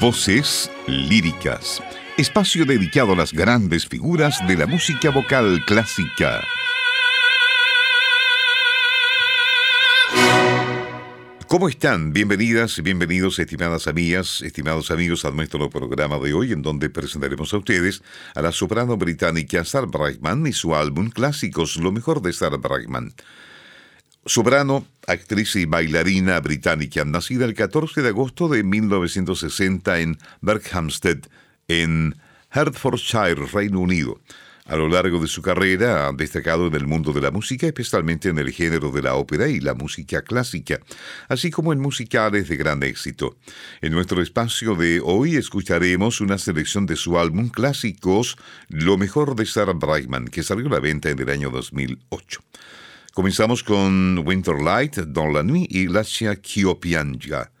Voces líricas. Espacio dedicado a las grandes figuras de la música vocal clásica. ¿Cómo están? Bienvenidas y bienvenidos, estimadas amigas, estimados amigos, a nuestro programa de hoy, en donde presentaremos a ustedes a la soprano británica Sarah Brightman y su álbum Clásicos, lo mejor de Sarah Brightman. Soprano, actriz y bailarina británica, nacida el 14 de agosto de 1960 en Berkhamsted, en Hertfordshire, Reino Unido. A lo largo de su carrera ha destacado en el mundo de la música, especialmente en el género de la ópera y la música clásica, así como en musicales de gran éxito. En nuestro espacio de hoy escucharemos una selección de su álbum Clásicos, Lo mejor de Sarah Brightman, que salió a la venta en el año 2008. Comenzamos con Winterlight, Dans la Nuit y Lascia Kiopianja. no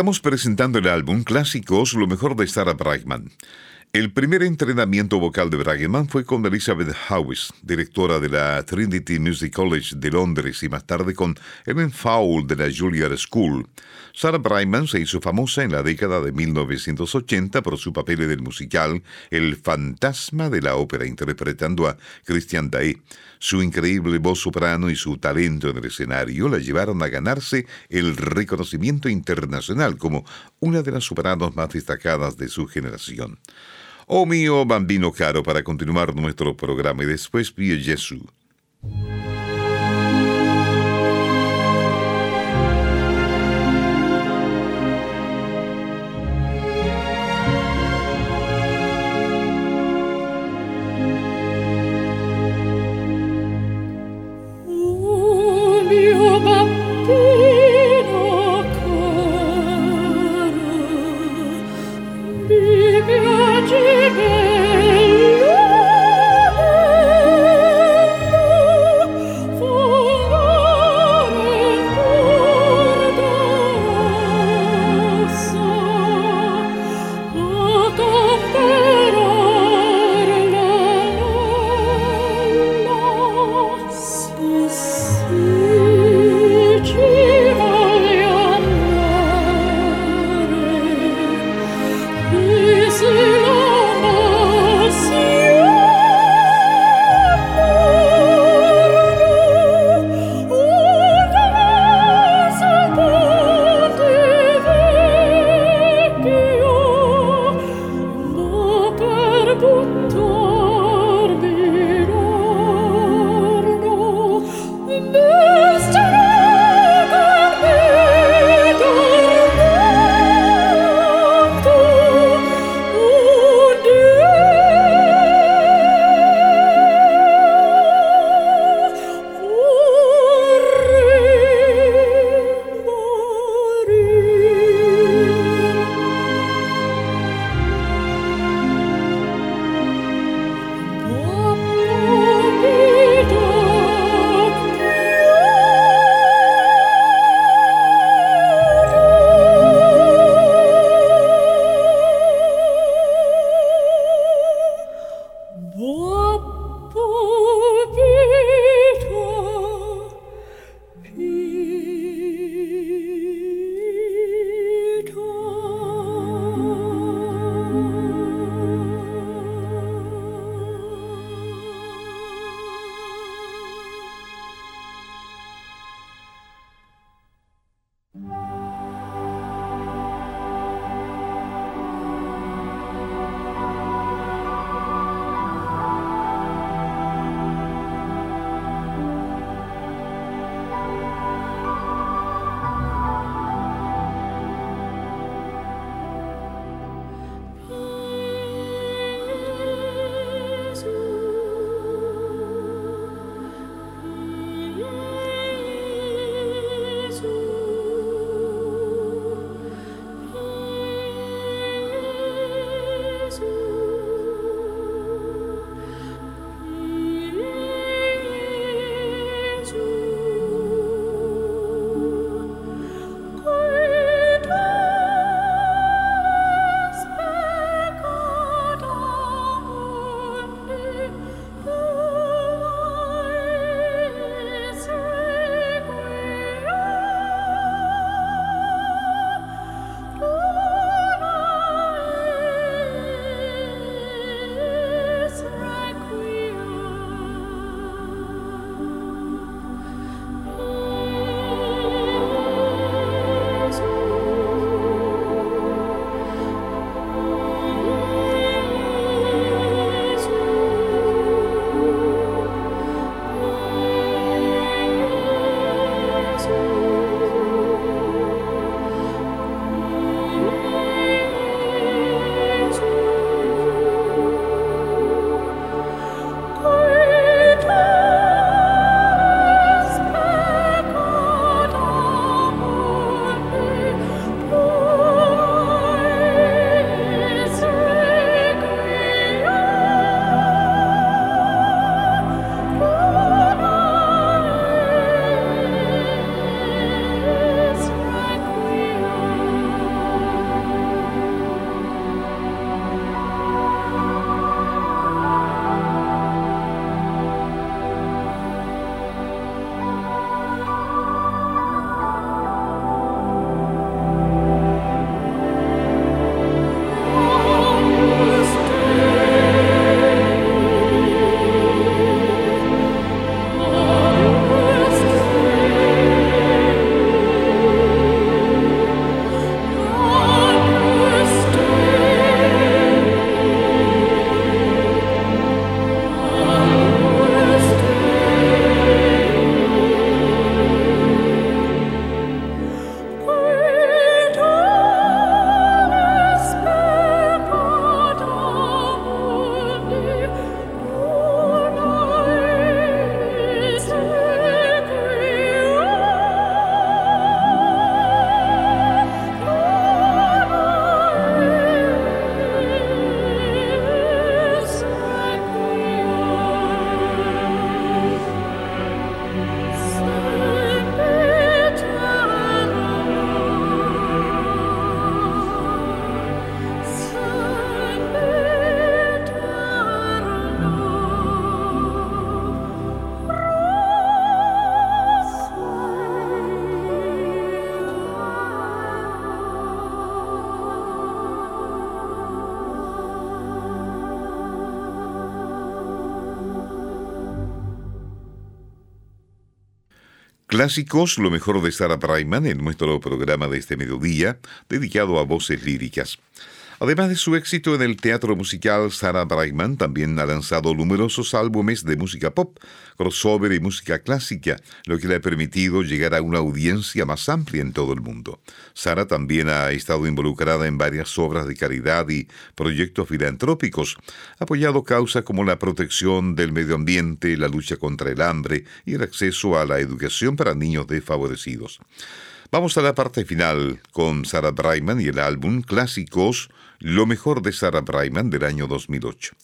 Estamos presentando el álbum Clásicos, lo mejor de Sarah Brightman. El primer entrenamiento vocal de Bragman fue con Elizabeth Howes, directora de la Trinity Music College de Londres, y más tarde con Ellen Fowle de la Juilliard School. Sarah Brightman se hizo famosa en la década de 1980 por su papel en el musical El fantasma de la ópera, interpretando a Christian Day. Su increíble voz soprano y su talento en el escenario la llevaron a ganarse el reconocimiento internacional como una de las sopranos más destacadas de su generación. Oh mío bambino caro, para continuar nuestro programa y después pide Jesús. piace bello Clásicos, lo mejor de Sarah Brightman en nuestro programa de este mediodía, dedicado a voces líricas. Además de su éxito en el teatro musical, Sarah Brightman también ha lanzado numerosos álbumes de música pop, crossover y música clásica, lo que le ha permitido llegar a una audiencia más amplia en todo el mundo. Sarah también ha estado involucrada en varias obras de caridad y proyectos filantrópicos, apoyado causas como la protección del medio ambiente, la lucha contra el hambre y el acceso a la educación para niños desfavorecidos. Vamos a la parte final con Sarah Brightman y el álbum Clásicos, lo mejor de Sarah Brightman del año 2008.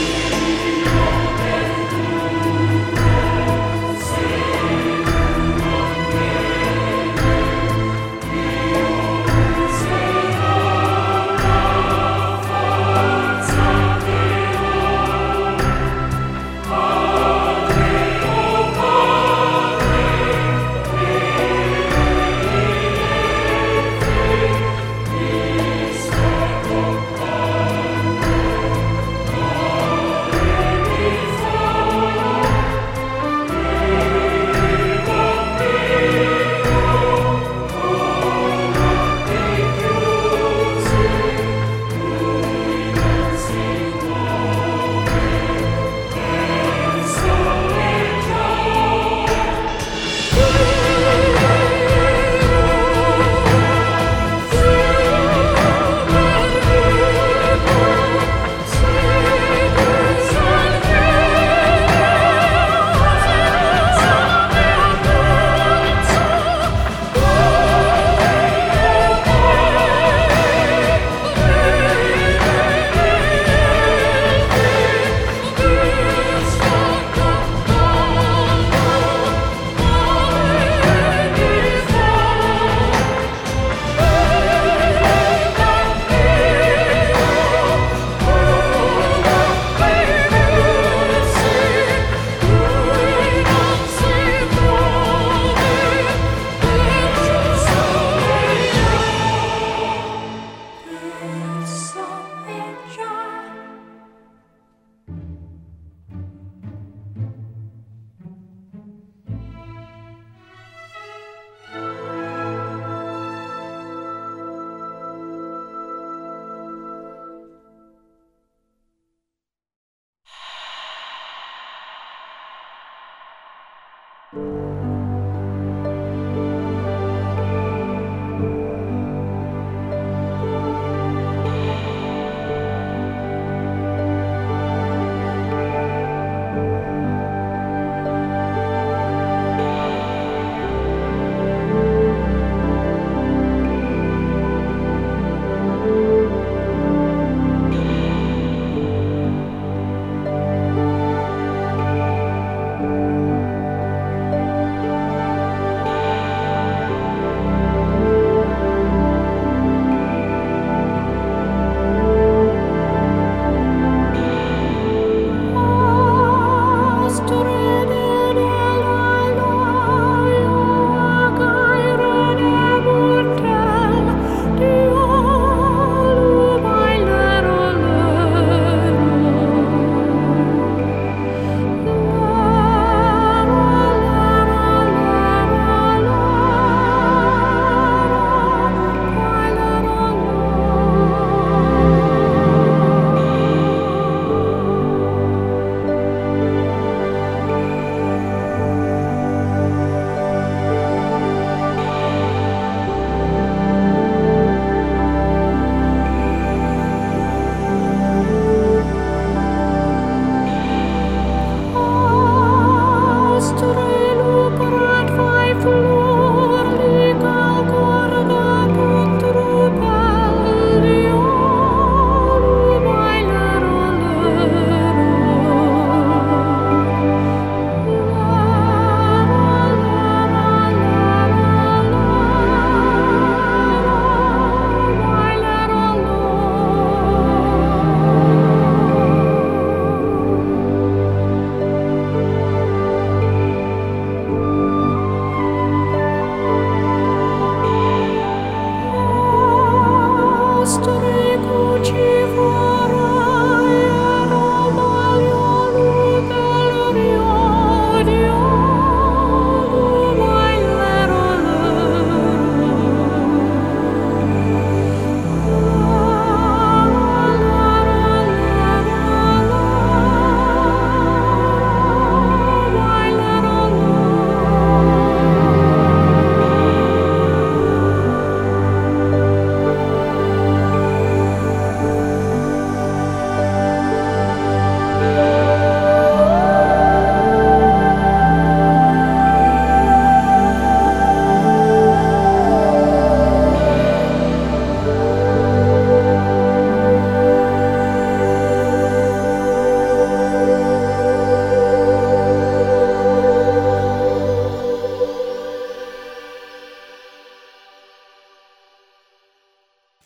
Yeah.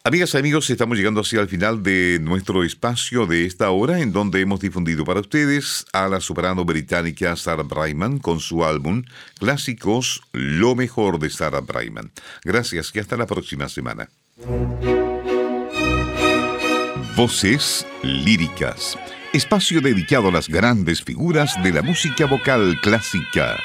Amigas y amigos, estamos llegando hacia el final de nuestro espacio de esta hora en donde hemos difundido para ustedes a la soprano británica Sarah Brightman con su álbum Clásicos Lo mejor de Sarah Brightman. Gracias y hasta la próxima semana. Voces líricas. Espacio dedicado a las grandes figuras de la música vocal clásica.